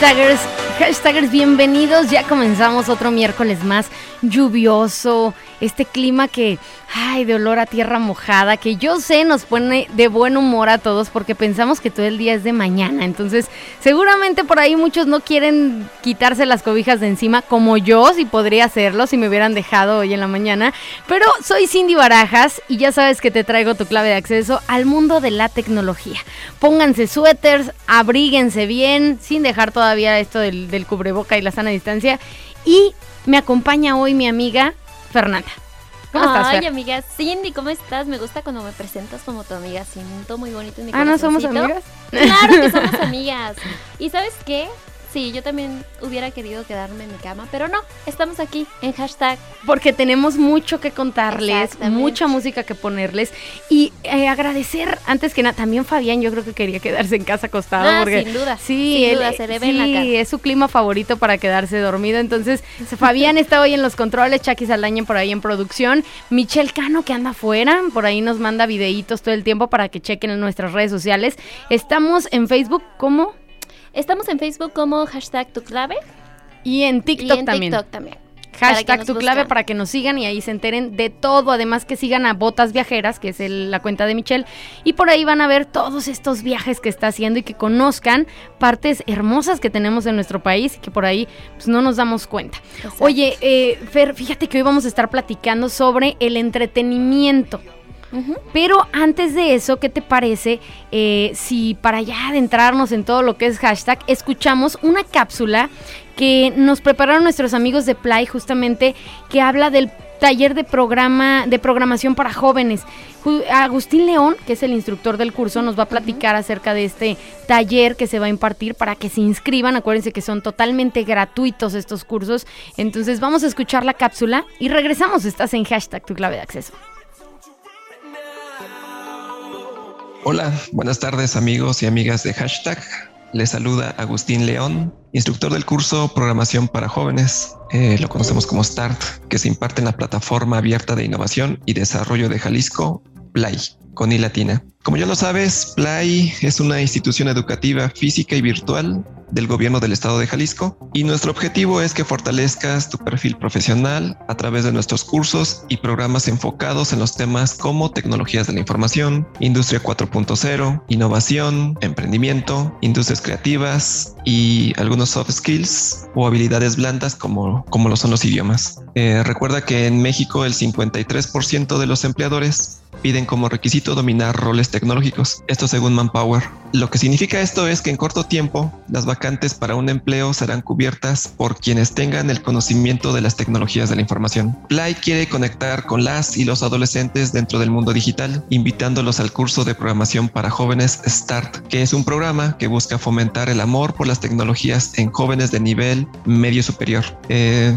Hashtagers, bienvenidos. Ya comenzamos otro miércoles más lluvioso este clima que, ay, de olor a tierra mojada, que yo sé nos pone de buen humor a todos porque pensamos que todo el día es de mañana. Entonces, seguramente por ahí muchos no quieren quitarse las cobijas de encima, como yo, si podría hacerlo, si me hubieran dejado hoy en la mañana. Pero soy Cindy Barajas y ya sabes que te traigo tu clave de acceso al mundo de la tecnología. Pónganse suéteres, abríguense bien, sin dejar todavía esto del, del cubreboca y la sana distancia. Y me acompaña hoy mi amiga Fernanda. ¿Cómo estás, Ay, amiga Cindy, ¿cómo estás? Me gusta cuando me presentas como tu amiga. Siento muy bonito en mi Ah, ¿no somos amigas? Claro que somos amigas. ¿Y sabes qué? Sí, yo también hubiera querido quedarme en mi cama, pero no, estamos aquí en hashtag. Porque tenemos mucho que contarles, mucha música que ponerles y eh, agradecer, antes que nada, también Fabián yo creo que quería quedarse en casa acostado. Ah, porque, sin duda, sí, sin duda, se le ve sí, es su clima favorito para quedarse dormido. Entonces, Fabián está hoy en los controles, Chucky Saldaña por ahí en producción, Michelle Cano que anda afuera, por ahí nos manda videitos todo el tiempo para que chequen en nuestras redes sociales. Estamos en Facebook como Estamos en Facebook como hashtag tu clave. Y en TikTok y en también. TikTok también. Hashtag tu clave para que nos sigan y ahí se enteren de todo. Además que sigan a Botas Viajeras, que es la cuenta de Michelle. Y por ahí van a ver todos estos viajes que está haciendo y que conozcan partes hermosas que tenemos en nuestro país y que por ahí pues, no nos damos cuenta. Oye, eh, Fer, fíjate que hoy vamos a estar platicando sobre el entretenimiento. Pero antes de eso, ¿qué te parece eh, si para ya adentrarnos en todo lo que es hashtag, escuchamos una cápsula que nos prepararon nuestros amigos de Play justamente que habla del taller de programa de programación para jóvenes. Agustín León, que es el instructor del curso, nos va a platicar acerca de este taller que se va a impartir para que se inscriban. Acuérdense que son totalmente gratuitos estos cursos. Entonces vamos a escuchar la cápsula y regresamos. Estás en hashtag tu clave de acceso. Hola, buenas tardes amigos y amigas de hashtag. Les saluda Agustín León, instructor del curso Programación para Jóvenes. Eh, lo conocemos como START, que se imparte en la plataforma abierta de innovación y desarrollo de Jalisco, Play, con I latina. Como ya lo sabes, Play es una institución educativa física y virtual del gobierno del estado de Jalisco y nuestro objetivo es que fortalezcas tu perfil profesional a través de nuestros cursos y programas enfocados en los temas como tecnologías de la información, industria 4.0, innovación, emprendimiento, industrias creativas y algunos soft skills o habilidades blandas como, como lo son los idiomas. Eh, recuerda que en México el 53% de los empleadores piden como requisito dominar roles tecnológicos, esto según Manpower. Lo que significa esto es que en corto tiempo las vacantes para un empleo serán cubiertas por quienes tengan el conocimiento de las tecnologías de la información. Play quiere conectar con las y los adolescentes dentro del mundo digital, invitándolos al curso de programación para jóvenes START, que es un programa que busca fomentar el amor por las tecnologías en jóvenes de nivel medio superior, eh,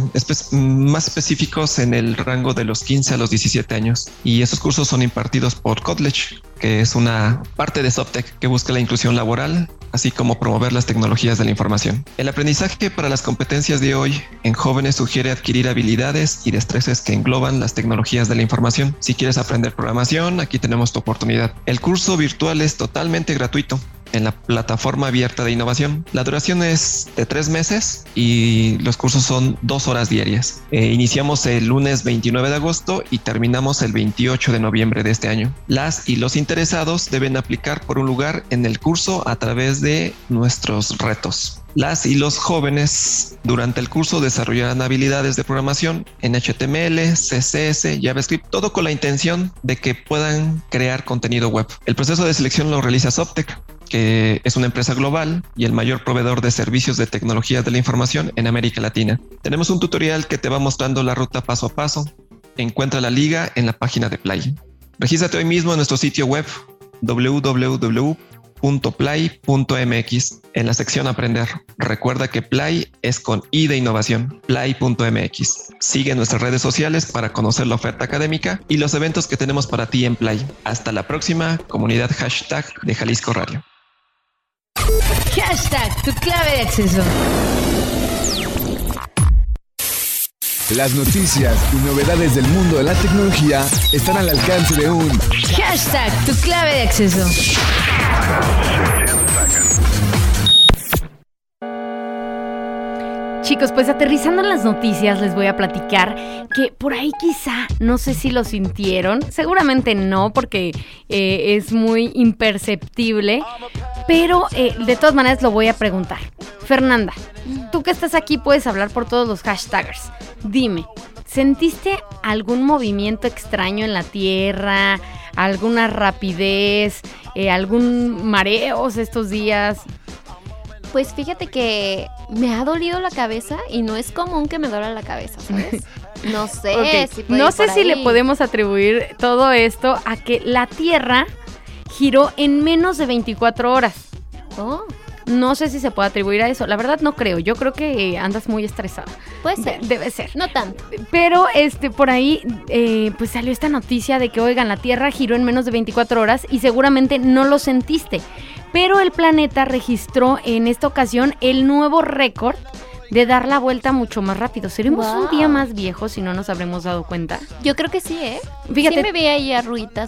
más específicos en el rango de los 15 a los 17 años. Y esos cursos son impartidos por College, que es una parte de Soptech que busca la inclusión laboral, así como promover las tecnologías de la información. El aprendizaje para las competencias de hoy en jóvenes sugiere adquirir habilidades y destrezas que engloban las tecnologías de la información. Si quieres aprender programación, aquí tenemos tu oportunidad. El curso virtual es totalmente gratuito en la plataforma abierta de innovación. La duración es de tres meses y los cursos son dos horas diarias. Eh, iniciamos el lunes 29 de agosto y terminamos el 28 de noviembre de este año. Las y los interesados deben aplicar por un lugar en el curso a través de nuestros retos. Las y los jóvenes durante el curso desarrollarán habilidades de programación en HTML, CSS, JavaScript, todo con la intención de que puedan crear contenido web. El proceso de selección lo realiza Soptech que es una empresa global y el mayor proveedor de servicios de tecnología de la información en América Latina. Tenemos un tutorial que te va mostrando la ruta paso a paso. Encuentra la liga en la página de Play. Regístrate hoy mismo en nuestro sitio web www.play.mx en la sección Aprender. Recuerda que Play es con I de innovación, play.mx. Sigue nuestras redes sociales para conocer la oferta académica y los eventos que tenemos para ti en Play. Hasta la próxima comunidad hashtag de Jalisco Radio. Hashtag tu clave de acceso. Las noticias y novedades del mundo de la tecnología están al alcance de un hashtag tu clave de acceso. Chicos, pues aterrizando en las noticias les voy a platicar que por ahí quizá, no sé si lo sintieron, seguramente no porque eh, es muy imperceptible, pero eh, de todas maneras lo voy a preguntar. Fernanda, tú que estás aquí puedes hablar por todos los hashtaggers. Dime, ¿sentiste algún movimiento extraño en la Tierra? ¿Alguna rapidez? Eh, ¿Algún mareos estos días? Pues fíjate que me ha dolido la cabeza y no es común que me duela la cabeza, ¿sabes? No sé si No sé si le podemos atribuir todo esto a que la Tierra giró en menos de 24 horas. Oh, No sé si se puede atribuir a eso. La verdad no creo. Yo creo que andas muy estresada. puede De- ser. debe ser. No tanto. Pero este por ahí eh, pues salió esta noticia de que oigan la Tierra giró en menos de 24 horas y seguramente no lo sentiste. Pero el planeta registró en esta ocasión el nuevo récord de dar la vuelta mucho más rápido. Seremos un Wow. día más viejos si no nos habremos dado cuenta. Yo creo que sí, ¿eh? Fíjate, Sí me vi ahí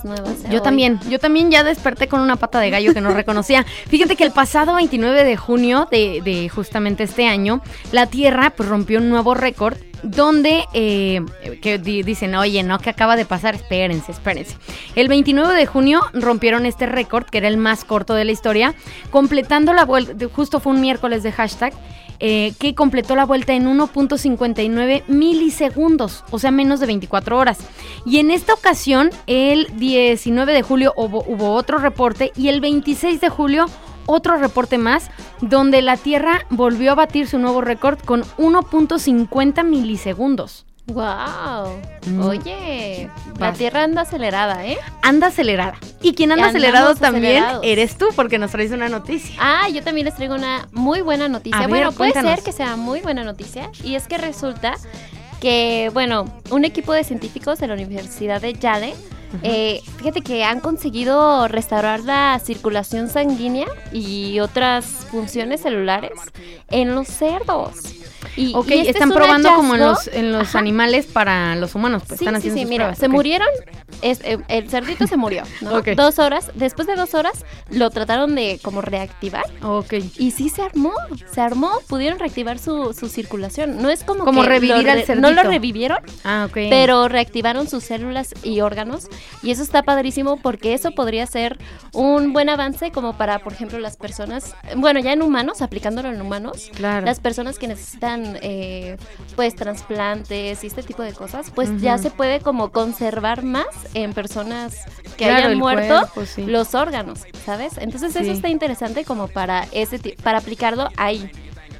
nuevas. yo hoy. también, yo también ya desperté con una pata de gallo que no reconocía. Fíjate que el pasado 29 de junio de, de justamente este año, la Tierra pues rompió un nuevo récord donde eh, que di- dicen, oye, no, que acaba de pasar, espérense, espérense. El 29 de junio rompieron este récord, que era el más corto de la historia, completando la vuelta, justo fue un miércoles de hashtag, eh, que completó la vuelta en 1.59 milisegundos, o sea, menos de 24 horas. Y en esta ocasión, el 19 de julio hubo otro reporte y el 26 de julio otro reporte más, donde la Tierra volvió a batir su nuevo récord con 1.50 milisegundos. ¡Wow! Mm. Oye, la. Tierra anda acelerada, ¿eh? Anda acelerada. Y quien anda acelerado también acelerados. eres tú, porque nos traes una noticia. Ah, yo también les traigo una muy buena noticia. Ver, bueno, puede cuéntanos. ser que sea muy buena noticia. Y es que resulta que, bueno, un equipo de científicos de la Universidad de Yale, eh, fíjate que han conseguido restaurar la circulación sanguínea y otras funciones celulares en los cerdos. Y, Ok, y este están es probando como en los, en los Ajá. animales para los humanos, pues Sí, están sí, haciendo sí, sus mira, pruebas, se murieron, es- eh, el cerdito se murió. Dos horas, después de dos horas lo trataron de como reactivar Ok. y sí se armó, se armó, pudieron reactivar su, su circulación. No es como, Como que revivir lo al re- No lo cerdito. revivieron, Ah, pero reactivaron sus células y órganos y eso está padrísimo porque eso podría ser un buen avance como para, por ejemplo, las personas, bueno, ya en humanos, aplicándolo en humanos, Claro. las personas que necesitan eh, pues trasplantes y este tipo de cosas, pues ya se puede como conservar más en personas que Claro, hayan muerto cuerpo, sí. los órganos, ¿sabes? Entonces Sí. eso está interesante como para ese para aplicarlo ahí.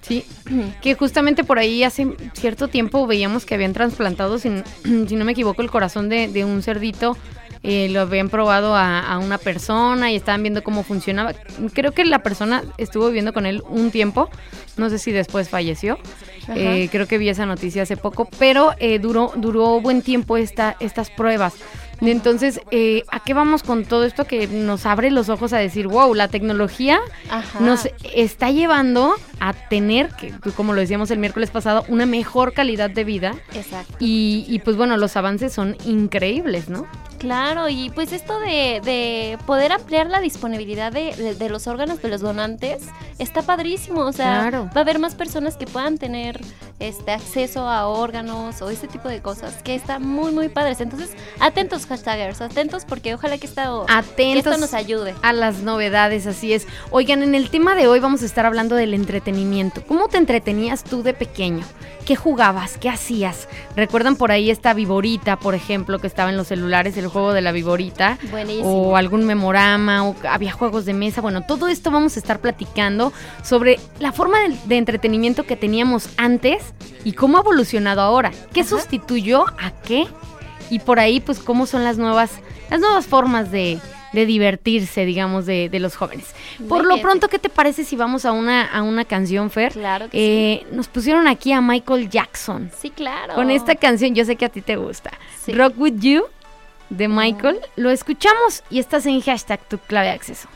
Sí, que justamente por ahí hace cierto tiempo veíamos que habían trasplantado, si, si no me equivoco, el corazón de, de un cerdito. eh, lo habían probado a, a una persona y estaban viendo cómo funcionaba. Creo que la persona estuvo viviendo con él un tiempo, no sé si después falleció. Eh, creo que vi esa noticia hace poco, pero eh, duró, duró buen tiempo esta, estas pruebas. Entonces, eh, ¿a qué vamos con todo esto que nos abre los ojos a decir, wow, la tecnología Ajá. nos está llevando a tener, que, como lo decíamos el miércoles pasado, una mejor calidad de vida. Exacto. Y, y, pues bueno, los avances son increíbles, ¿no? Claro, y pues esto de, de poder ampliar la disponibilidad de, de- de los órganos de los donantes está padrísimo. O sea, Claro. va a haber más personas que puedan tener este acceso a órganos o ese tipo de cosas que está muy, muy padres. Entonces, atentos, hashtagers, atentos porque ojalá que, esta, que esto nos ayude. a las novedades, así es. Oigan, en el tema de hoy vamos a estar hablando del entretenimiento. ¿Cómo te entretenías tú de pequeño? ¿Qué jugabas? ¿Qué hacías? ¿Recuerdan por ahí esta viborita, por ejemplo, que estaba en los celulares, el juego de la viborita? Buenísimo. o algún memorama, o había juegos de mesa. Bueno, todo esto vamos a estar platicando sobre la forma de, de entretenimiento que teníamos antes y cómo ha evolucionado ahora. ¿Qué Ajá. sustituyó a qué? Y por ahí, pues, cómo son las nuevas, las nuevas formas de, de divertirse, digamos, de, de los jóvenes. Por Muy lo bien. pronto, ¿qué te parece si vamos a una, a una canción, Fer? Claro que Eh, Nos pusieron aquí a Michael Jackson. sí. Sí, claro. Con esta canción, yo sé que a ti te gusta. Sí. Rock With You de Michael. Lo escuchamos y estás en hashtag tu clave de acceso.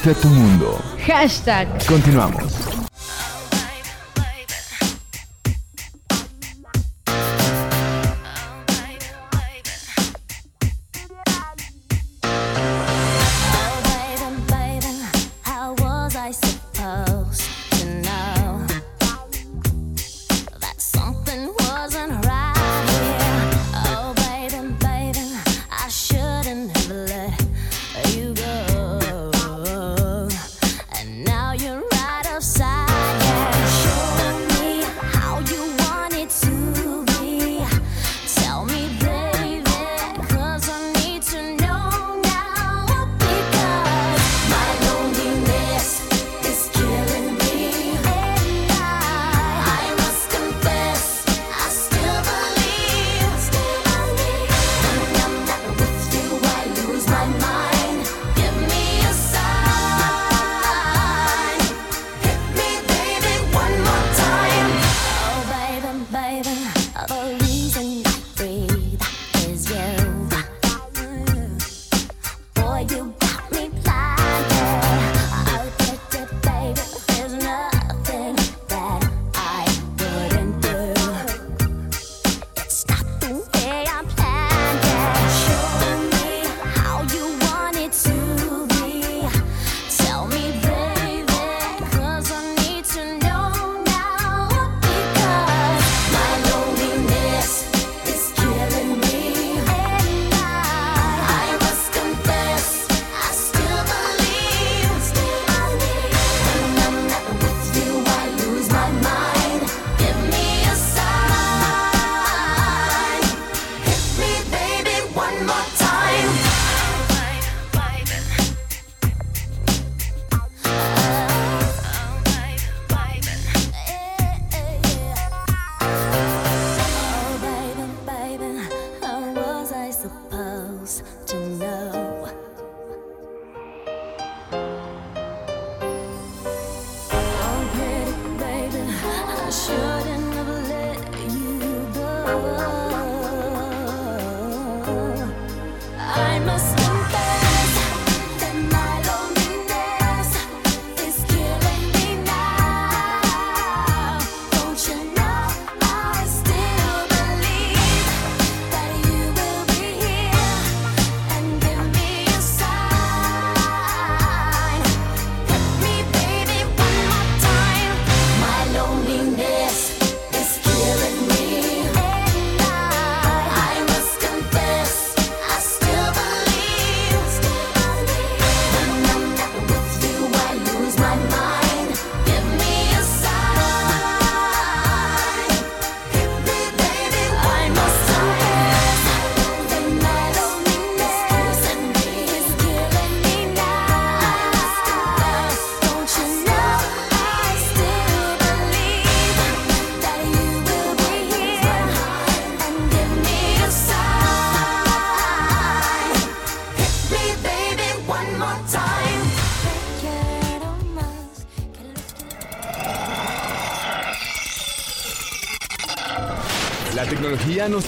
Conecta tu mundo. Hashtag. Continuamos.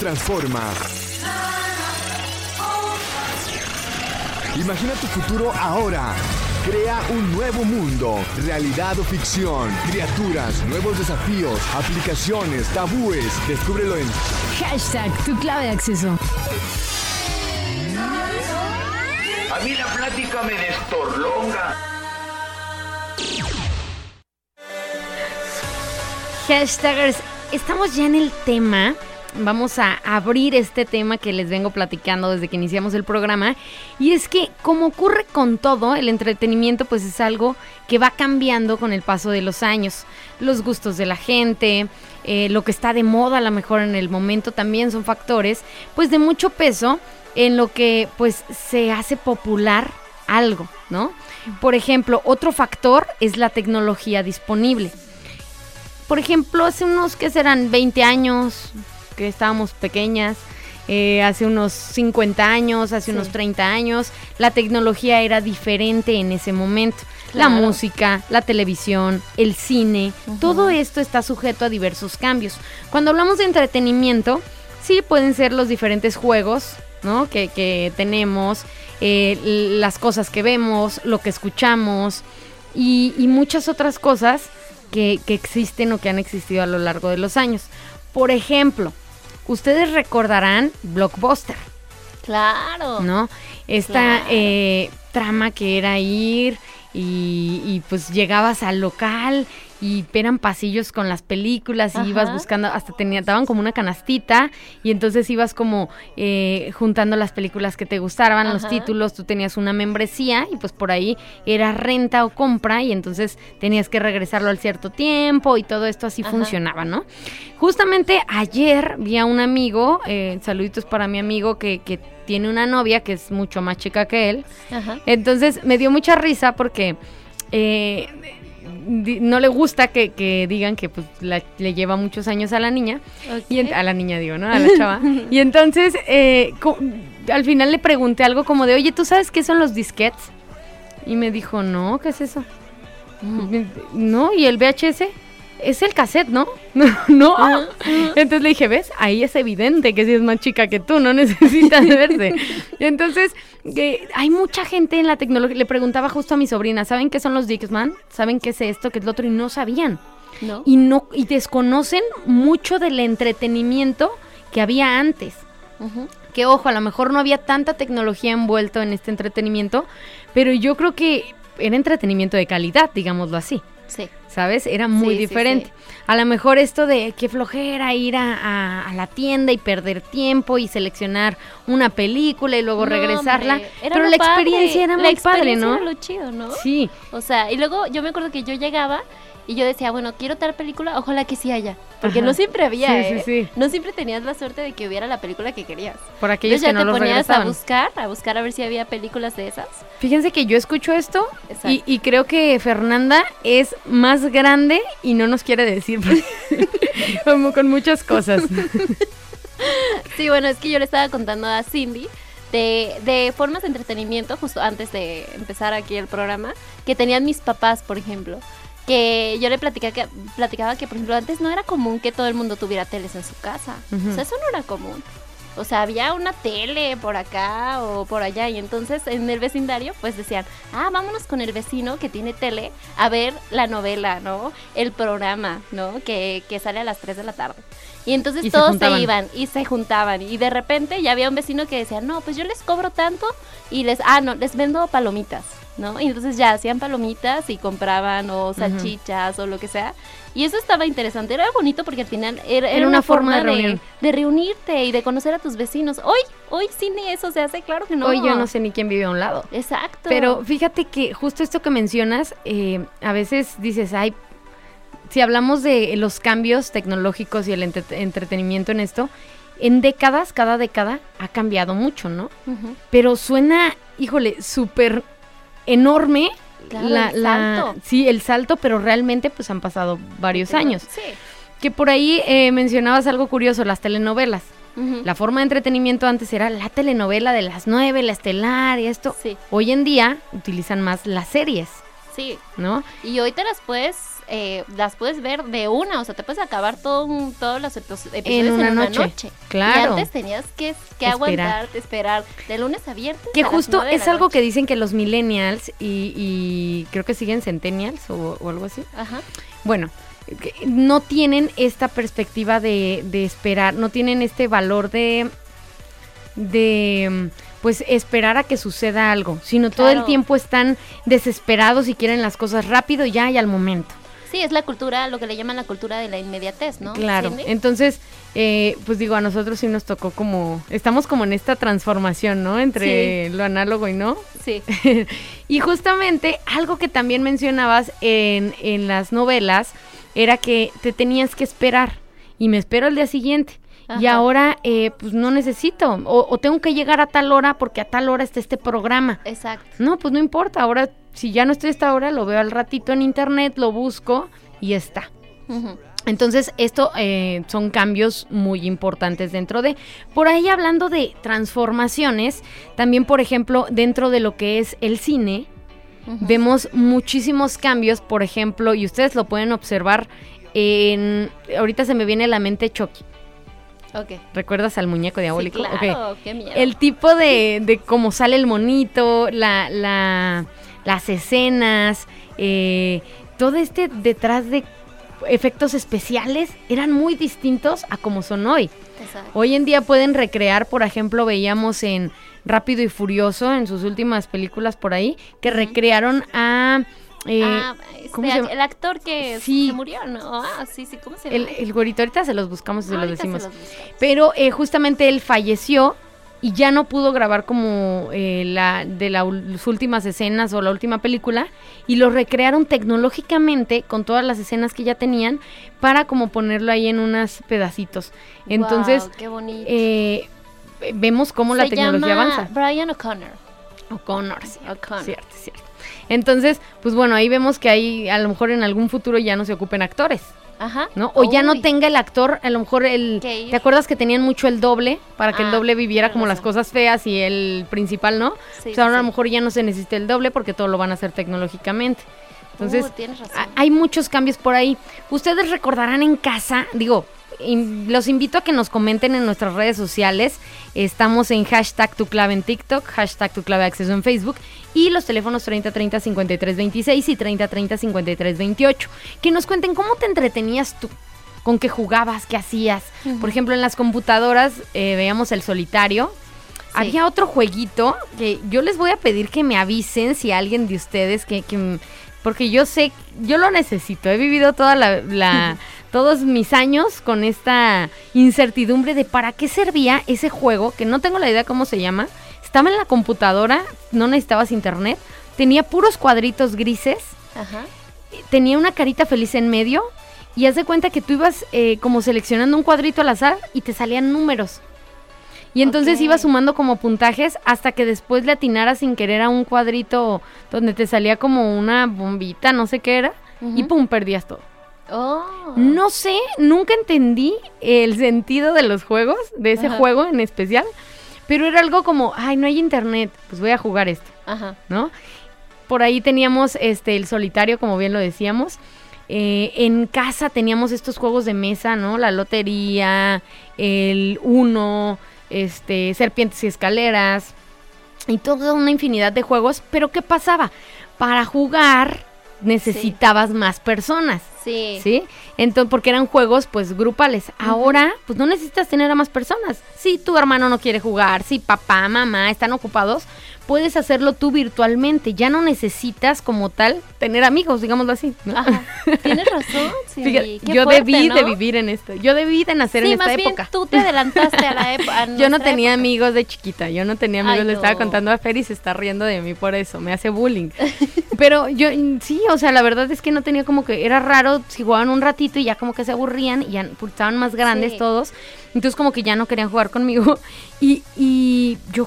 Transforma. Imagina tu futuro ahora. Crea un nuevo mundo, realidad o ficción, criaturas, nuevos desafíos, aplicaciones, tabúes. Descúbrelo en hashtag tu clave de acceso. A mí la plática me destorlonga. Hashtagers, estamos ya en el tema vamos a abrir este tema que les vengo platicando desde que iniciamos el programa. Y es que, como ocurre con todo, el entretenimiento pues es algo que va cambiando con el paso de los años. Los gustos de la gente, eh, lo que está de moda a lo mejor en el momento también son factores pues de mucho peso en lo que pues se hace popular algo, ¿no? Por ejemplo, otro factor es la tecnología disponible. Por ejemplo, hace unos que serán 20 años, que estábamos pequeñas, eh, hace unos 50 años, hace unos 30 años, la tecnología era diferente en ese momento. La música, la televisión, el cine, todo esto está sujeto a diversos cambios. Cuando hablamos de entretenimiento, sí pueden ser los diferentes juegos ¿no? Que, que tenemos, eh, las cosas que vemos, lo que escuchamos y, y muchas otras cosas que, que existen o que han existido a lo largo de los años. Por ejemplo, ustedes recordarán Blockbuster. Claro. ¿no? Esta Claro. eh, trama que era ir y, y, pues llegabas al local y eran pasillos con las películas y Ajá. ibas buscando, hasta tenía, daban como una canastita y entonces ibas como eh, juntando las películas que te gustaban, los títulos, tú tenías una membresía y pues por ahí era renta o compra y entonces tenías que regresarlo al cierto tiempo y todo esto así Ajá. funcionaba, ¿no? Justamente ayer vi a un amigo, eh, saluditos para mi amigo que, que tiene una novia que es mucho más chica que él. Ajá. Entonces me dio mucha risa porque eh, no le gusta que, que digan que pues, la- le lleva muchos años a la niña. Y en- a la niña digo, ¿no? A la chava. y entonces eh, al final le pregunté algo como de, oye, ¿tú sabes qué son los disquets? Y me dijo, no, ¿qué es eso? No, ¿y el VHS? Es el cassette, ¿no? no. Entonces le dije, ¿ves? Ahí es evidente que si es más chica que tú, no necesitas verse. Entonces, que hay mucha gente en la tecnología. Le preguntaba justo a mi sobrina, ¿saben qué son los Dixman? ¿Saben qué es esto, qué es lo otro? Y no sabían. ¿No? Y no, y desconocen mucho del entretenimiento que había antes que ojo, a lo mejor no había tanta tecnología envuelto en este entretenimiento, pero yo creo que era entretenimiento de calidad, digámoslo así. Sí. ¿Sabes? Era muy Sí, diferente. sí. A lo mejor esto de qué flojera ir a, a- a la tienda y perder tiempo y seleccionar una película y luego No, regresarla. Pero la padre, experiencia era la muy padre, ¿no? era lo chido, ¿no? Sí. O sea, y luego yo me acuerdo que yo llegaba y yo decía, bueno, quiero tal película, ojalá que sí haya. Porque Ajá. no siempre había, Sí, sí, ¿eh? sí. No siempre tenías la suerte de que hubiera la película que querías. Por aquellos Entonces ya que no te ponías a regresaban. buscar, a buscar a ver si había películas de esas. Fíjense que yo escucho esto y, y creo que Fernanda es más grande y no nos quiere decir como con muchas cosas. Sí, bueno, es que yo le estaba contando a Cindy de, de formas de entretenimiento, justo antes de empezar aquí el programa, que tenían mis papás, por ejemplo. Que yo le platicaba que, platicaba que, por ejemplo, antes no era común que todo el mundo tuviera teles en su casa. O sea, eso no era común. O sea, había una tele por acá o por allá. Y entonces en el vecindario, pues decían, ah, vámonos con el vecino que tiene tele a ver la novela, ¿no? El programa, ¿no? Que, que sale a las 3 de la tarde. Y entonces Y todos se, iban y se juntaban. Y de repente ya había un vecino que decía, no, pues yo les cobro tanto y les, ah, no, les vendo palomitas, ¿no? Y entonces ya hacían palomitas y compraban o salchichas o lo que sea. Y eso estaba interesante, era bonito porque al final era, era una, forma, de, de reunirte y de conocer a tus vecinos. Hoy, hoy sí ni eso se hace, claro que no. Hoy yo no sé ni quién vive a un lado. Exacto. Pero fíjate que justo esto que mencionas, eh, a veces dices, ay, si hablamos de los cambios tecnológicos y el entre- entretenimiento en esto, en décadas, cada década ha cambiado mucho, ¿no? Pero suena, híjole, súper enorme. Claro, la, el la- salto. sí, el salto, pero realmente pues han pasado varios años. Sí. Que por ahí eh, mencionabas algo curioso, las telenovelas. La forma de entretenimiento antes era la telenovela de las nueve, la estelar y esto. Sí, Hoy en día utilizan más las series, sí. ¿no? Y hoy te las puedes, eh, las puedes ver de una, o sea, te puedes acabar todo un- todos los epi- episodios en una una, noche. noche. Claro. Y antes tenías que, que Esperar. aguantarte, esperar de lunes a viernes. Que a justo es algo noche. que dicen que los millennials y, y creo que siguen centennials o, o algo así. Ajá. Bueno, no tienen esta perspectiva de, de esperar, no tienen este valor de, de pues esperar a que suceda algo, sino todo el tiempo están desesperados y quieren las cosas rápido ya y al momento. Sí, es la cultura, lo que le llaman la cultura de la inmediatez, ¿no? Claro, entonces, eh, pues digo, a nosotros sí nos tocó como, estamos como en esta transformación, ¿no? Entre lo análogo y no. Sí. y justamente algo que también mencionabas en, en las novelas era que te tenías que esperar y me espero el día siguiente. Y ahora, eh, pues no necesito, o, o tengo que llegar a tal hora porque a tal hora está este programa. Exacto. No, pues no importa, ahora si ya no estoy a esta hora, lo veo al ratito en internet, lo busco y está. Entonces, esto eh, son cambios muy importantes dentro de... Por ahí hablando de transformaciones, también, por ejemplo, dentro de lo que es el cine, vemos muchísimos cambios, por ejemplo, y ustedes lo pueden observar en... Ahorita se me viene a la mente Chucky. Ok. ¿Recuerdas al muñeco diabólico? Sí, claro, qué miedo. El tipo de, de cómo sale el monito, la, la- las escenas, eh, todo este detrás de efectos especiales eran muy distintos a como son hoy. Exacto. Hoy en día pueden recrear, por ejemplo, veíamos en Rápido y Furioso, en sus últimas películas por ahí, que recrearon a... eh, ah, este, ¿cómo se llama? el actor que Sí. se murió, ¿no? Ah, sí, sí, ¿cómo se el, llama? el güerito, ahorita se los buscamos y se los se decimos. los. Pero eh, justamente él falleció y ya no pudo grabar como eh, la de la las últimas escenas o la última película y lo recrearon tecnológicamente con todas las escenas que ya tenían para como ponerlo ahí en unos pedacitos. Entonces, Guau, qué bonito. eh, vemos cómo la tecnología llama avanza. Brian O'Connor. O'Connor, sí. O'Connor. Cierto, cierto. Entonces, pues bueno, ahí vemos que ahí a lo mejor en algún futuro ya no se ocupen actores. Ajá. ¿no? O ya no tenga el actor, a lo mejor el... ¿Te acuerdas que tenían mucho el doble? Para que el Ah, doble viviera como las cosas feas y el principal no. Sí, pues sí, ahora a lo mejor ya no se necesita el doble porque todo lo van a hacer tecnológicamente. Entonces, Uh, hay muchos cambios por ahí. Ustedes recordarán en casa, digo, los invito a que nos comenten en nuestras redes sociales. Estamos en hashtag tu clave en TikTok, hashtag tu clave acceso en Facebook y los teléfonos 3030 53 26 y 3030 53 28. Que nos cuenten cómo te entretenías tú, con qué jugabas, qué hacías. Por ejemplo, en las computadoras eh, veíamos el solitario. Había otro jueguito que yo les voy a pedir que me avisen si alguien de ustedes que, porque yo sé, yo lo necesito. He vivido toda la, la- todos mis años con esta incertidumbre de para qué servía ese juego, que no tengo la idea cómo se llama. Estaba en la computadora, no necesitabas internet, tenía puros cuadritos grises, Ajá. tenía una carita feliz en medio y haz de cuenta que tú ibas eh, como seleccionando un cuadrito al azar y te salían números. Y entonces Ok. ibas sumando como puntajes hasta que después le atinaras sin querer a un cuadrito donde te salía como una bombita, no sé qué era, y pum, perdías todo. Oh. No sé, nunca entendí el sentido de los juegos, de ese Ajá. juego en especial, pero era algo como, ay, no hay internet, pues voy a jugar esto. Ajá. ¿no? Por ahí teníamos este el solitario, como bien lo decíamos. Eh, en casa teníamos estos juegos de mesa, ¿no? La lotería, el uno, este, serpientes y escaleras, y toda una infinidad de juegos. Pero ¿qué pasaba? Para jugar necesitabas más personas. Sí. ¿Sí? Entonces, porque eran juegos, pues, grupales. Ahora, pues, no necesitas tener a más personas. Si tu hermano no quiere jugar, si papá, mamá están ocupados, puedes hacerlo tú virtualmente. Ya no necesitas, como tal, tener amigos, digámoslo así. ¿no? Ajá. Tienes razón. Sí. Fíjate, Qué yo fuerte, debí ¿no? de vivir en esto. Yo debí de nacer Sí, en esta más bien época. tú te adelantaste a la época. Yo no tenía amigos de chiquita, yo no tenía amigos, Ay, le estaba contando a Fer y se está riendo de mí por eso, me hace bullying. Pero yo, sí, o sea, la verdad es que no tenía como que, era raro si jugaban un ratito y ya como que se aburrían y ya estaban más grandes Sí. todos, entonces como que ya no querían jugar conmigo y, y yo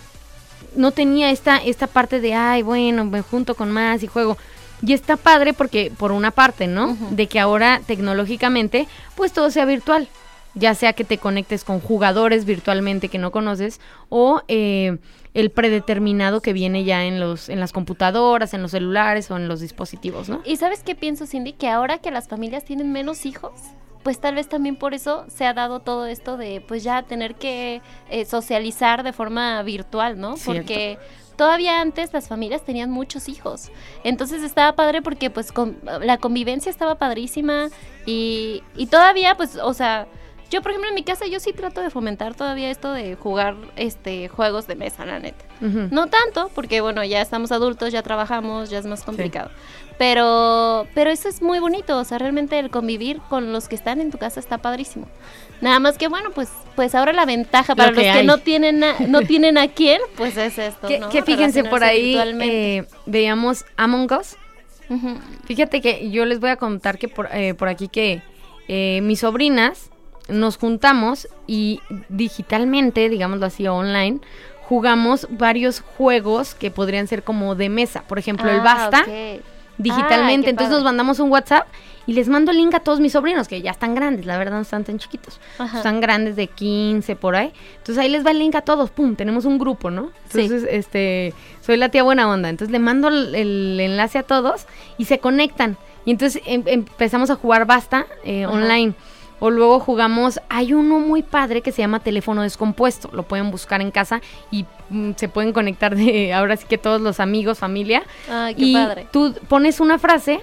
no tenía esta, esta parte de, ay, bueno, me junto con más y juego. Y está padre porque, por una parte, ¿no? De que ahora tecnológicamente, pues todo sea virtual. Ya sea que te conectes con jugadores virtualmente que no conoces o eh, el predeterminado que viene ya en, los, en las computadoras, en los celulares o en los dispositivos, ¿no? ¿Y sabes qué pienso, Cindy? Que ahora que las familias tienen menos hijos, pues tal vez también por eso se ha dado todo esto de pues ya tener que eh, socializar de forma virtual, ¿no? Cierto. Porque todavía antes las familias tenían muchos hijos. Entonces estaba padre porque pues con- la convivencia estaba padrísima y, y todavía pues, o sea... Yo, por ejemplo, en mi casa yo sí trato de fomentar todavía esto de jugar este juegos de mesa, la neta. No tanto, porque bueno, ya estamos adultos, ya trabajamos, ya es más complicado. Pero, pero eso es muy bonito, o sea, realmente el convivir con los que están en tu casa está padrísimo. Nada más que bueno, pues, pues ahora la ventaja para Lo los que hay. no tienen a, no tienen a quién, pues es esto, Que, ¿no? que fíjense por ahí, eh, veíamos Among Us. Fíjate que yo les voy a contar que por, eh, por aquí que eh, mis sobrinas nos juntamos y digitalmente, digámoslo así, online, jugamos varios juegos que podrían ser como de mesa. Por ejemplo, el Ah, Basta, ok. Digitalmente. Entonces padre. nos mandamos un WhatsApp y les mando el link a todos mis sobrinos, que ya están grandes, la verdad no están tan chiquitos. Ajá. Están grandes de 15 por ahí. Entonces ahí les va el link a todos, pum, tenemos un grupo, ¿no? Sí. Entonces, este, soy la tía buena onda. Entonces le mando el, el enlace a todos y se conectan. Y entonces em- empezamos a jugar basta eh, online. O luego jugamos, hay uno muy padre que se llama teléfono descompuesto. Lo pueden buscar en casa y mm, se pueden conectar de ahora sí que todos los amigos, familia. Ay, qué y padre. tú pones una frase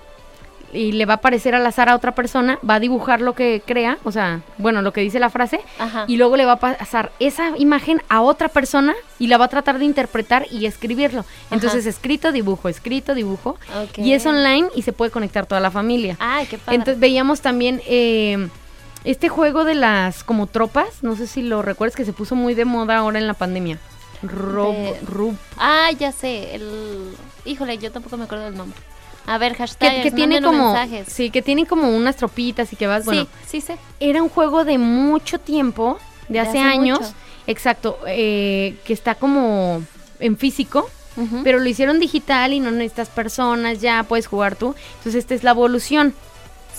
y le va a aparecer al azar a otra persona, va a dibujar lo que crea, o sea, bueno, lo que dice la frase, Ajá. y luego le va a pasar esa imagen a otra persona y la va a tratar de interpretar y escribirlo. Entonces, escrito, dibujo, escrito, dibujo. Y es online y se puede conectar toda la familia. Ay, qué padre. Entonces veíamos también eh, este juego de las como tropas, no sé si lo recuerdas que se puso muy de moda ahora en la pandemia. Rob, De- Rub- Ah, ya sé, el... Híjole, yo tampoco me acuerdo del nombre. A ver, hashtag, que, que tiene como mensajes. sí, que tiene como unas tropitas y que vas, bueno, sí, sí sé. era un juego de mucho tiempo, de De hace, hace años, mucho. exacto, eh, que está como en físico, pero lo hicieron digital y no necesitas personas, ya puedes jugar tú. Entonces esta es la evolución,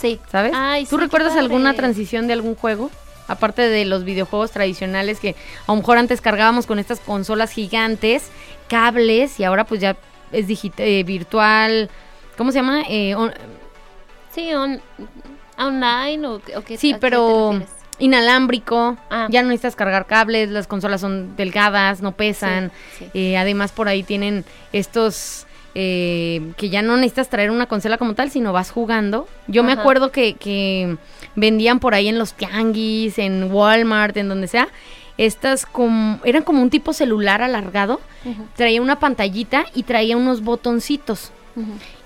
Sí. ¿sabes? Ay, ¿Tú sí, recuerdas alguna transición de algún juego? Aparte de los videojuegos tradicionales que a lo mejor antes cargábamos con estas consolas gigantes, cables y ahora pues ya es digita- eh, virtual, ¿cómo se llama? Eh, on- Sí, on- online o, o qué sí, qué pero inalámbrico, Ah. ya no necesitas cargar cables, las consolas son delgadas, no pesan, Sí, sí. eh, además por ahí tienen estos... eh, que ya no necesitas traer una consola como tal, sino vas jugando. Yo me acuerdo que, que vendían por ahí en los tianguis, en Walmart, en donde sea, estas como, eran como un tipo celular alargado, traía una pantallita y traía unos botoncitos.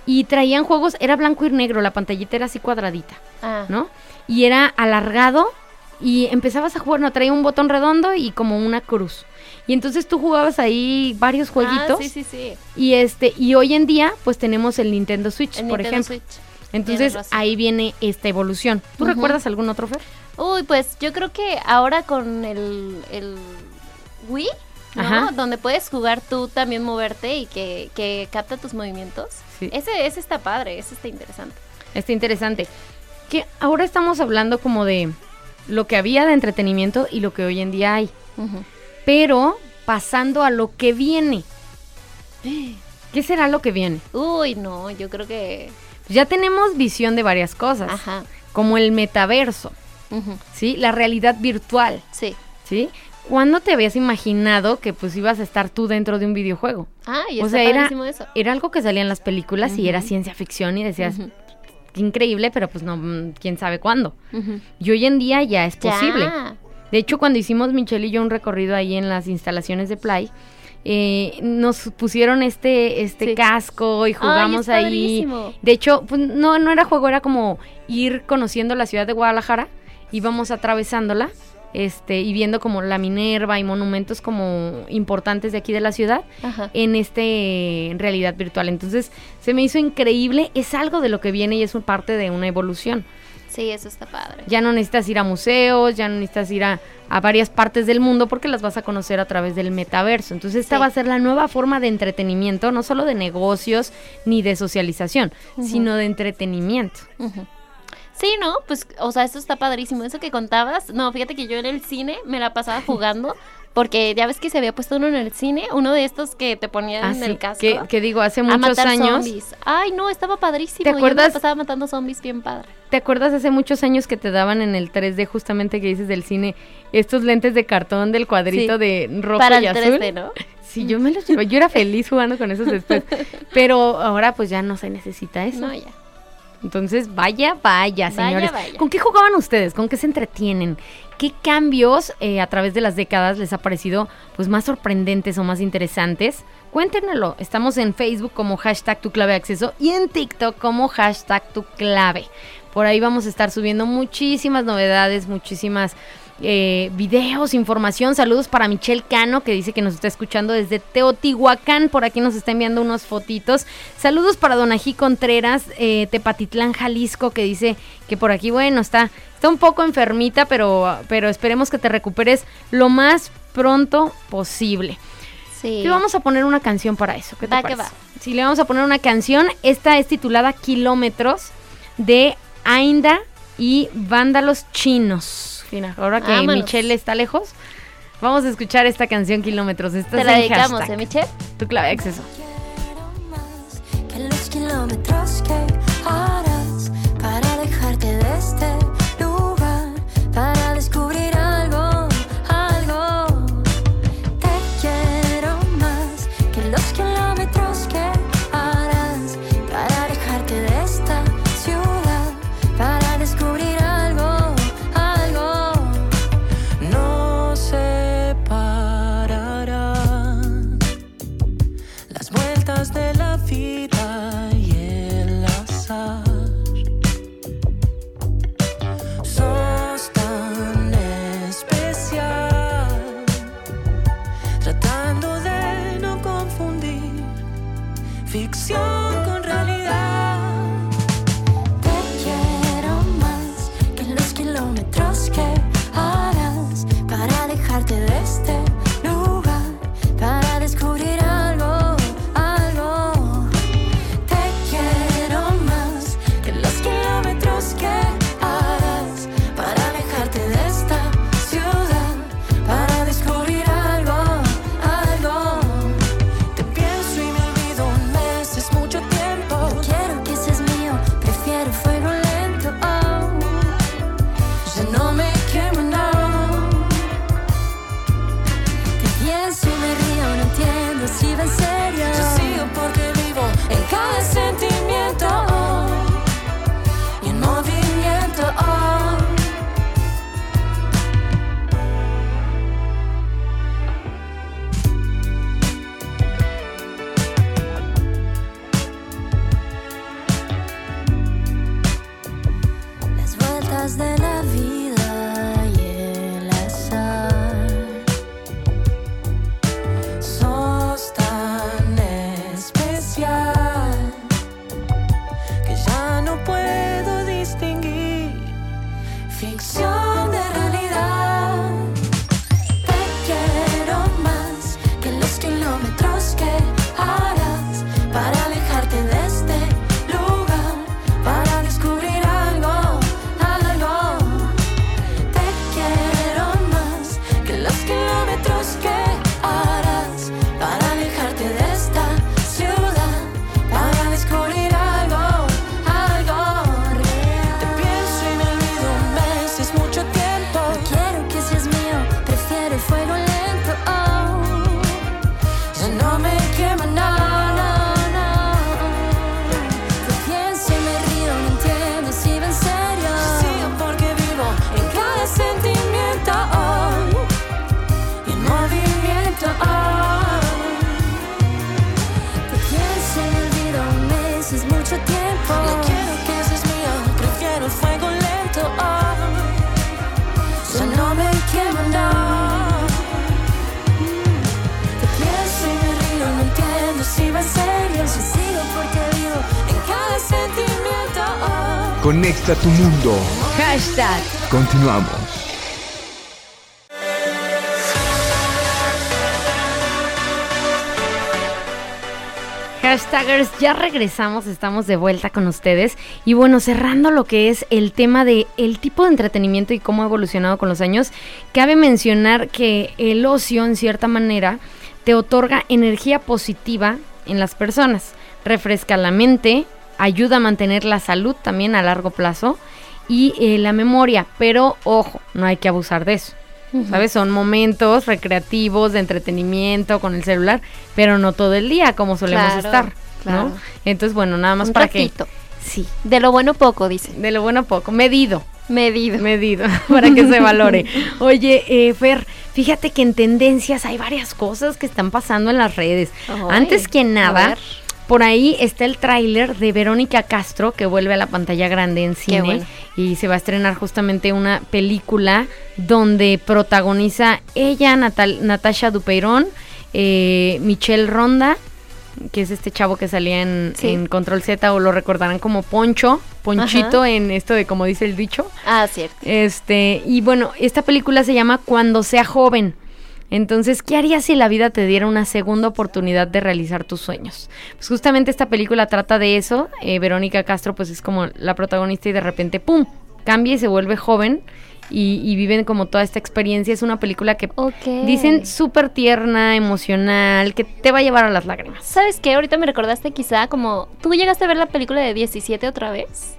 Y traían juegos, era blanco y negro, la pantallita era así cuadradita. Ah, ¿no? Y era alargado y empezabas a jugar, no, traía un botón redondo y como una cruz. Y entonces tú jugabas ahí varios jueguitos Ah, sí, sí, sí. y este y hoy en día pues tenemos el Nintendo Switch, El por Nintendo ejemplo. Switch. Entonces ahí viene esta evolución. ¿Tú recuerdas algún otro Fer? Uy, pues yo creo que ahora con el, el Wii, ¿no? Ajá. Donde puedes jugar tú también moverte y que, que capta tus movimientos. Sí. Ese, ese está padre, ese está interesante. Está interesante. Que ahora estamos hablando como de lo que había de entretenimiento y lo que hoy en día hay. Pero pasando a lo que viene. ¿Qué será lo que viene? Uy, no, yo creo que... Ya tenemos visión de varias cosas, Ajá. como el metaverso, ujú, ¿sí? La realidad virtual, Sí. ¿sí? ¿Cuándo te habías imaginado que pues ibas a estar tú dentro de un videojuego? Ah, y O sea, era- eso. Era algo que salía en las películas y era ciencia ficción y decías, qué increíble, pero pues no, mm, quién sabe cuándo. Y hoy en día ya es posible. De hecho, cuando hicimos Michelle y yo un recorrido ahí en las instalaciones de Play, eh, nos pusieron este, este Sí. casco y jugamos es ahí. De hecho, pues, no, no era juego, era como ir conociendo la ciudad de Guadalajara, íbamos atravesándola, este, y viendo como la Minerva y monumentos como importantes de aquí de la ciudad Ajá. en este en realidad virtual. Entonces, se me hizo increíble, es algo de lo que viene y es un parte de una evolución. Sí, eso está padre. Ya no necesitas ir a museos, ya no necesitas ir a, a varias partes del mundo porque las vas a conocer a través del metaverso. Entonces esta Sí. va a ser la nueva forma de entretenimiento, no solo de negocios ni de socialización, sino de entretenimiento. Sí, ¿no? Pues, o sea, eso está padrísimo. Eso que contabas. No, fíjate que yo en el cine me la pasaba jugando. Porque ya ves que se había puesto uno en el cine, uno de estos que te ponían en Así el casco. que, que digo, hace a muchos matar años, zombies. Ay, no, estaba padrísimo. ¿Te acuerdas? pasaba matando zombies bien padre. ¿te acuerdas hace muchos años que te daban en el 3D justamente que dices del cine estos lentes de cartón del cuadrito Sí. de rojo Para y el azul? 3D, ¿no? Sí, yo me los llevo. Yo era feliz jugando con esos después. Pero ahora pues ya no se necesita eso. No, ya. Entonces, vaya, vaya, señores. vaya. ¿Con qué jugaban ustedes? ¿Con qué se entretienen? ¿Qué cambios eh, a través de las décadas les ha parecido pues más sorprendentes o más interesantes? Cuéntenmelo. Estamos en Facebook como hashtag tu clave de acceso y en TikTok como hashtag tu clave. Por ahí vamos a estar subiendo muchísimas novedades, muchísimas eh, videos, información. Saludos para Michelle Cano, que dice que nos está escuchando desde Teotihuacán. Por aquí nos está enviando unos fotitos. Saludos para Donají Contreras, eh, Tepatitlán, Jalisco, que dice que por aquí, bueno, está, está un poco enfermita, pero, pero esperemos que te recuperes lo más pronto posible. Sí. Le vamos a poner una canción para eso. ¿Qué te Va que va. Sí, le vamos a poner una canción. Esta es titulada Kilómetros de Ainda y Vándalos Chinos. Mira, ahora que Vámonos. Michelle está lejos, vamos a escuchar esta canción Kilómetros. Esta Te es la dedicamos, hashtag. ¿eh, Michelle? Tu clave de acceso. Quiero más que los kilómetros que Conecta tu mundo. Hashtag. Continuamos. Hashtagers, ya regresamos, estamos de vuelta con ustedes. Y bueno, cerrando lo que es el tema de el tipo de entretenimiento y cómo ha evolucionado con los años, cabe mencionar que el ocio, en cierta manera, te otorga energía positiva en las personas, refresca la mente, ayuda a mantener la salud también a largo plazo y eh, la memoria, pero ojo, no hay que abusar de eso. ¿Sabes? Son momentos recreativos de entretenimiento con el celular, pero no todo el día como solemos Claro, estar, ¿no? claro. Entonces, bueno, nada más Un para ratito. que sí, De lo bueno poco, dice. de lo bueno poco, medido, Medido. medido, para que se valore. Oye, eh, Fer, fíjate que en tendencias hay varias cosas que están pasando en las redes. Antes que nada. Por ahí está el tráiler de Verónica Castro que vuelve a la pantalla grande en cine bueno. y se va a estrenar justamente una película donde protagoniza ella, Natal- Natasha Dupeirón, eh, Michelle Ronda, que es este chavo que salía en, Sí. en Control Z o lo recordarán como Poncho, Ponchito en esto de como dice el dicho. Ah, cierto. Este, y bueno, esta película se llama Cuando sea joven. Entonces, ¿qué harías si la vida te diera una segunda oportunidad de realizar tus sueños? Pues justamente esta película trata de eso. Eh, Verónica Castro, pues es como la protagonista y de repente, ¡pum! Cambia y se vuelve joven y, y viven como toda esta experiencia. Es una película que dicen súper tierna, emocional, que te va a llevar a las lágrimas. ¿Sabes qué? Ahorita me recordaste quizá como... ¿Tú llegaste a ver la película de 17 otra vez?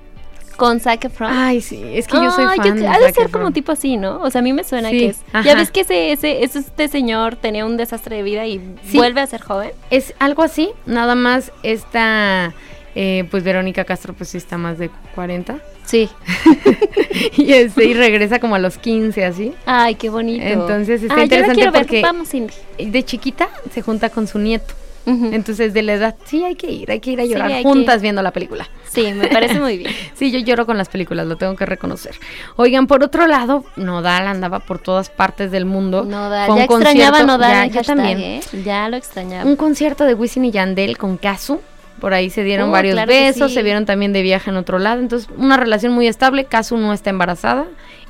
Con Zac Efron. Ay, sí, es que yo soy Ah, fan. de Ha de Zac ser Efron. como tipo así, ¿no? O sea, a mí me suena Sí, que es... ajá. Ya ves que ese, ese, ese- este señor tenía un desastre de vida y Sí. vuelve a ser joven. Es algo así, nada más esta, eh, pues Verónica Castro pues sí está más de 40 Sí. y, este, y regresa como a los 15 así. Ay, qué bonito. Entonces está Ay, yo la interesante quiero ver. porque Vamos, Cindy. de chiquita se junta con su nieto. Entonces de la edad, sí hay que ir, hay que ir a llorar juntas que- viendo la película. Sí, me parece muy bien. Sí, yo lloro con las películas, lo tengo que reconocer. Oigan, por otro lado, Nodal andaba por todas partes del mundo. Nodal, ya extrañaba Nodal ya, yo también. ¿eh? Ya lo extrañaba. Un concierto de Wisin y Yandel con Kazu Por ahí se dieron Oh, varios claro besos, sí. se vieron también de viaje en otro lado. Entonces, una relación muy estable. Kazu no está embarazada.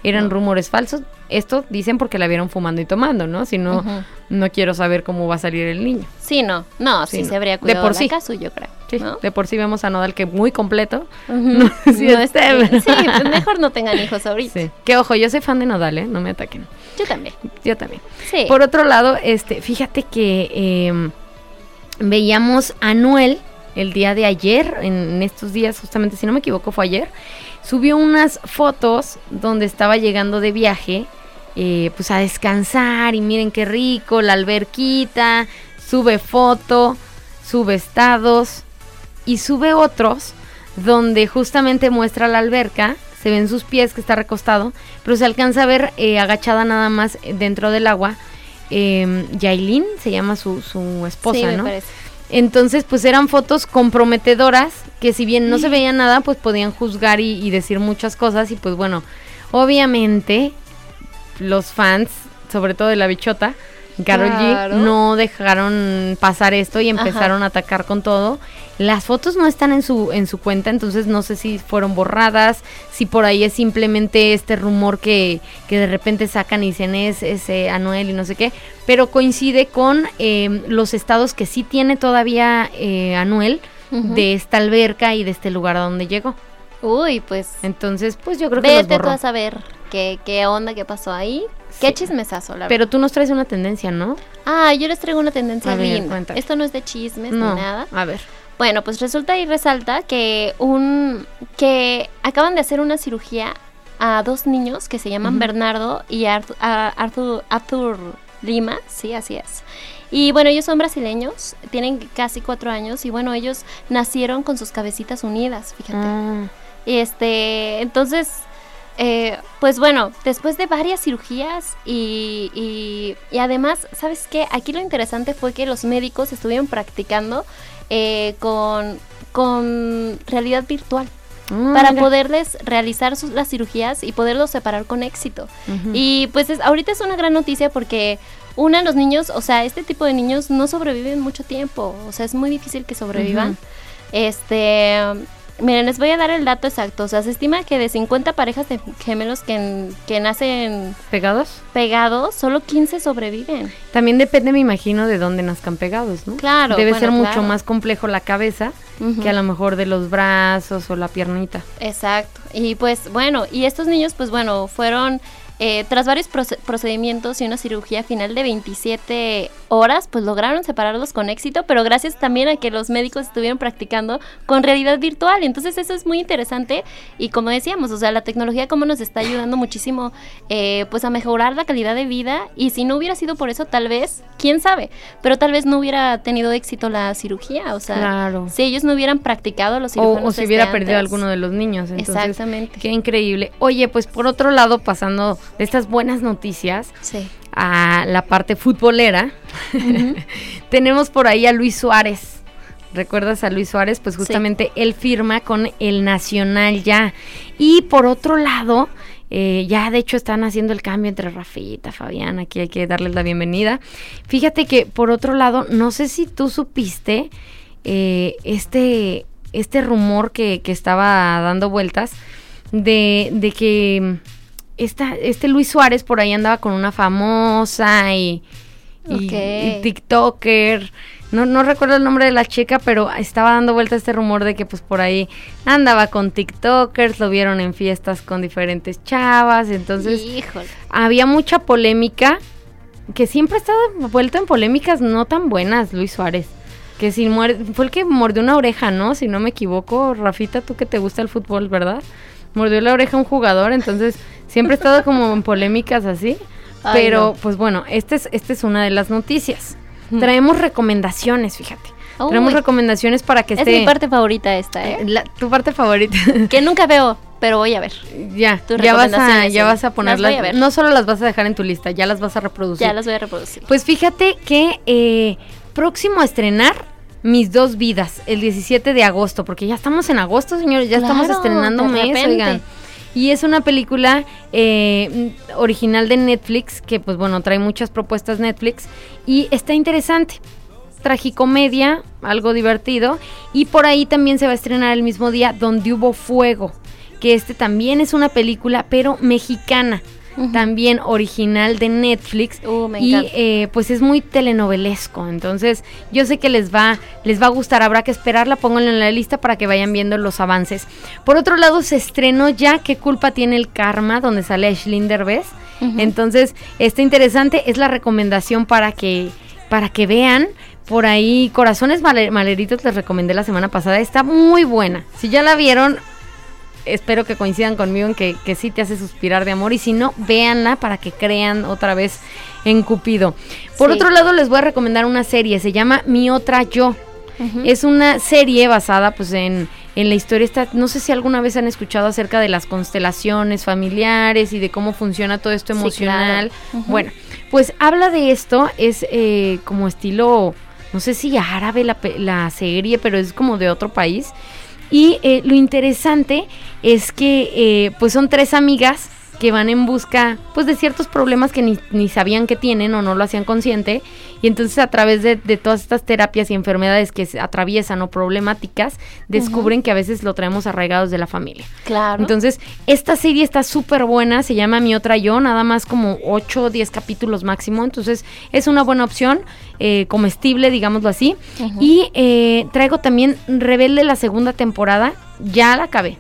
Eran rumores falsos. Esto dicen porque la vieron fumando y tomando, ¿no? Si no, no quiero saber cómo va a salir el niño. Sí, no, no, sí, Sí, no. se habría De cuidado por la sí. Casu, yo creo. Sí, ¿no? de por sí vemos a Nodal que muy completo. No, sí, este, sí, pues mejor no tengan hijos ahorita. Sí. Que ojo, yo soy fan de Nodal, ¿eh? No me ataquen. Yo también. Yo también. Sí. Por otro lado, este, fíjate que eh, veíamos a Noel el día de ayer, en, estos días, justamente, si no me equivoco, fue ayer, subió unas fotos donde estaba llegando de viaje, eh, pues a descansar y miren qué rico, la alberquita, sube foto, sube estados y sube otros donde justamente muestra la alberca, se ven sus pies que está recostado, pero se alcanza a ver eh, agachada nada más dentro del agua. Eh, Yailin se llama su, su esposa, sí, me ¿no? parece. Entonces, pues eran fotos comprometedoras que si bien no se veía nada, pues podían juzgar y, y decir muchas cosas. Y pues bueno, obviamente los fans, sobre todo de la bichota, Claro. G, no dejaron pasar esto y empezaron a atacar con todo. Las fotos no están en su, en su cuenta, entonces no sé si fueron borradas, si por ahí es simplemente este rumor que, que de repente sacan y dicen es ese Anuel y no sé qué, pero coincide con eh, los estados que sí tiene todavía eh, Anuel de esta alberca y de este lugar a donde llegó. Uy, pues. Entonces, pues yo creo que los Vete tú a saber qué, qué onda, qué pasó ahí. Qué Sí. chismesazo, la verdad. Pero tú nos traes una tendencia, ¿no? Ah, yo les traigo una tendencia A cuéntame. Esto no es de chismes no. ni nada. A ver. Bueno, pues resulta y resalta que un que acaban de hacer una cirugía a dos niños que se llaman. Bernardo y Arthur, Arthur, Arthur Lima, sí, así es. Y bueno, ellos son brasileños, tienen casi cuatro años y bueno, ellos nacieron con sus cabecitas unidas, fíjate. Ah, Este, entonces, eh, pues bueno, después de varias cirugías y, y, y además, ¿sabes qué? Aquí lo interesante fue que los médicos estuvieron practicando eh, con, con realidad virtual ah, para mira. poderles realizar sus, las cirugías y poderlos separar con éxito. Y pues es- ahorita es una gran noticia porque una, los niños, o sea, este tipo de niños no sobreviven mucho tiempo, o sea, es muy difícil que sobrevivan. Este, miren, les voy a dar el dato exacto, o sea, se estima que de 50 parejas de gemelos que, que nacen ¿Pegados? pegados, solo 15 sobreviven. También depende, me imagino, de dónde nazcan pegados, ¿no? Claro. Debe bueno, ser mucho claro. más complejo la cabeza que a lo mejor de los brazos o la piernita. Exacto. Y pues bueno, y estos niños pues bueno, fueron eh, tras varios proce- procedimientos y una cirugía final de 27 horas, pues lograron separarlos con éxito, pero gracias también a que los médicos estuvieron practicando con realidad virtual. Entonces eso es muy interesante y como decíamos, o sea, la tecnología como nos está ayudando muchísimo eh, pues a mejorar la calidad de vida y si no hubiera sido por eso tal vez, quién sabe, pero tal vez no hubiera tenido éxito la cirugía, o sea, Claro. si ellos no hubieran practicado los cirujanos o si hubiera perdido antes. alguno de los niños. Entonces, Exactamente. Qué increíble. Oye, pues por otro lado, pasando de estas buenas noticias Sí. A la parte futbolera, tenemos por ahí a Luis Suárez. ¿Recuerdas a Luis Suárez? Pues justamente él firma con el Nacional ya. Y por otro lado, eh, ya de hecho están haciendo el cambio entre Rafita, Fabián, aquí hay que darles la bienvenida. Fíjate que por otro lado, no sé si tú supiste eh, este, este rumor que, que estaba dando vueltas de, de que esta, este Luis Suárez por ahí andaba con una famosa y, y- Ok. y TikToker. No, no recuerdo el nombre de la chica, pero estaba dando vuelta este rumor de que pues por ahí andaba con TikTokers, lo vieron en fiestas con diferentes chavas, entonces Híjole. había mucha polémica, que siempre ha estado envuelto en polémicas no tan buenas, Luis Suárez. Que si muerde, fue el que mordió una oreja, ¿no? Si no me equivoco, Rafita, tú que te gusta el fútbol, ¿verdad? Mordió la oreja a un jugador, entonces siempre ha estado como en polémicas así. Ay, pero, no. pues bueno, esta es, esta es una de las noticias. Traemos recomendaciones, fíjate. Traemos Uy. recomendaciones para que Es esté... mi parte favorita esta, ¿eh? la- tu parte favorita. Que nunca veo, pero voy a ver. ya, Tus ya vas a, ya vas a Las ponerlas. voy a ver. No solo las vas a dejar en tu lista, ya las vas a reproducir. Ya las voy a reproducir. Pues fíjate que eh, próximo a estrenar Mis dos vidas, el 17 de agosto, porque ya estamos en agosto, señores, ya estamos estrenando mes, oigan. Y es una película eh, original de Netflix, que pues bueno, trae muchas propuestas Netflix y está interesante. tragicomedia, algo divertido. Y por ahí también se va a estrenar el mismo día Donde hubo fuego, que este también es una película, pero mexicana. También original de Netflix. Uh, me y eh, pues es muy telenovelesco, entonces yo sé que les va les va a gustar, habrá que esperarla, pónganlo en la lista para que vayan viendo los avances. Por otro lado se estrenó ya qué culpa tiene el karma, donde sale Ashlyn Derbez, entonces está interesante, es la recomendación para que para que vean. Por ahí, Corazones Male- Malheritos les recomendé la semana pasada. Está muy buena. Si ya la vieron, espero que coincidan conmigo en que, que sí te hace suspirar de amor. Y si no, véanla para que crean otra vez en Cupido. Por Sí. otro lado, les voy a recomendar una serie. Se llama Mi Otra Yo. Es una serie basada pues en, en la historia esta, no sé si alguna vez han escuchado acerca de las constelaciones familiares y de cómo funciona todo esto Sí, emocional. Bueno, pues habla de esto, es eh, como estilo, no sé si árabe la, la serie, pero es como de otro país. Y eh, lo interesante es que eh, pues son tres amigas que van en busca pues de ciertos problemas que ni, ni sabían que tienen o no lo hacían consciente y entonces a través de, de todas estas terapias y enfermedades que se atraviesan o problemáticas descubren que a veces lo traemos arraigados de la familia. Claro. Entonces, esta serie está súper buena, se llama Mi Otra Yo, nada más como 8 o 10 capítulos máximo, entonces es una buena opción, eh, comestible, digámoslo así. Y eh, traigo también Rebelde la segunda temporada, ya la acabé.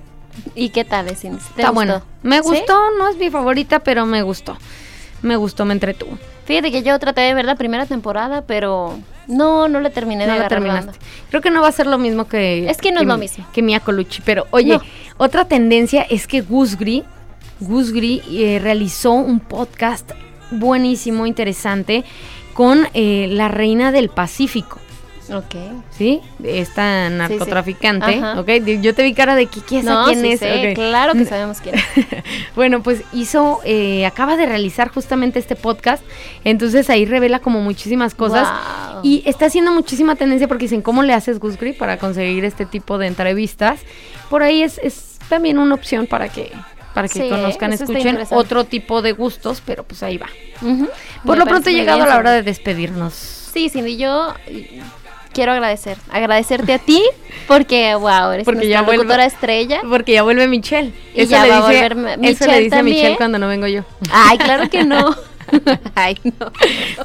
¿Y qué tal, es? ¿Te Está gustó? buena. Me ¿Sí? gustó, no es mi favorita, pero me gustó. Me gustó, me entretuvo. Fíjate que yo traté de ver la primera temporada, pero no, no la terminé No de la terminaste. banda. Creo que no va a ser lo mismo que... Es que no es lo mi- mismo. Que Mia Colucci. Pero, oye, No. otra tendencia es que Gusgri, Gusgri eh, realizó un podcast buenísimo, interesante, con eh, la reina del Pacífico. Ok. ¿Sí? Esta narcotraficante. Ajá. ¿ok? Yo te vi cara de que quién No, quién sí es. sé, claro que sabemos quién es. Bueno, pues hizo, eh, acaba de realizar justamente este podcast, entonces ahí revela como muchísimas cosas y está haciendo muchísima tendencia porque dicen, ¿cómo le haces Gusgri para conseguir este tipo de entrevistas? Por ahí es, es también una opción para que para que Sí, conozcan, escuchen otro tipo de gustos, pero pues ahí va. Por Me lo pronto he llegado a la hora de despedirnos. Sí, Cindy, yo quiero agradecer. Agradecerte a ti porque, wow, eres Porque nuestra ya vuelve- estrella. Porque ya vuelve Michelle. Y ya le va a dice, volver Ma- eso le Michelle dice a Michelle también. cuando no vengo yo. Ay, claro que no. Ay, no.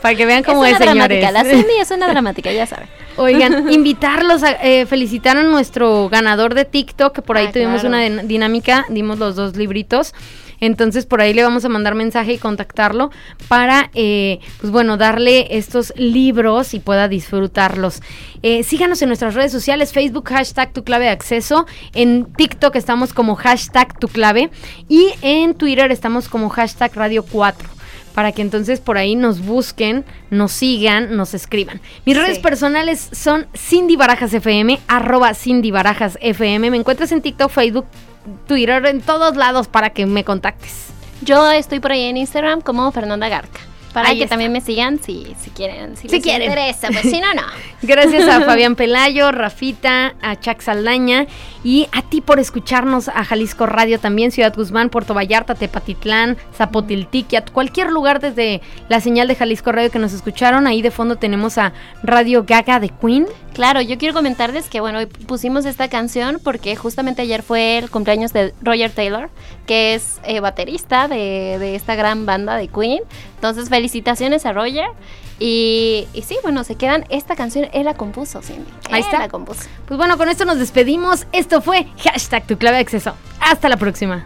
Para que vean cómo es es, una señores. La Cindy es una dramática, ya saben. Oigan, invitarlos a eh, felicitar a nuestro ganador de TikTok, que por ahí Ah, tuvimos claro. una din- dinámica, dimos los dos libritos. Entonces por ahí le vamos a mandar mensaje y contactarlo para, eh, pues bueno, darle estos libros y pueda disfrutarlos. Eh, síganos en nuestras redes sociales, Facebook, hashtag tu clave de acceso. En TikTok estamos como hashtag tu clave. Y en Twitter estamos como hashtag radio 4 para que entonces por ahí nos busquen, nos sigan, nos escriban. Mis redes personales son Cindy Barajas FM, arroba Cindy Barajas FM. Me encuentras en TikTok, Facebook, Twitter, en todos lados para que me contactes. Yo estoy por ahí en Instagram como Fernanda Garca. Para que está. también me sigan si, si quieren. Si, Si les quieren. interesa, pues si no, no. Gracias a Fabián Pelayo, Rafita, a Chuck Saldaña y a ti por escucharnos a Jalisco Radio también, Ciudad Guzmán, Puerto Vallarta, Tepatitlán, Zapotiltique, a cualquier lugar desde la señal de Jalisco Radio que nos escucharon. Ahí de fondo tenemos a Radio Gaga de Queen. Claro, yo quiero comentarles que, bueno, hoy pusimos esta canción porque justamente ayer fue el cumpleaños de Roger Taylor, que es eh, baterista de, de esta gran banda de Queen. Entonces, felicitaciones a Roger. Y, y sí, bueno, se quedan. Esta canción él la compuso, Cindy. Ahí Él está. la compuso. Pues bueno, con esto nos despedimos. Esto fue hashtag tu clave de acceso. Hasta la próxima.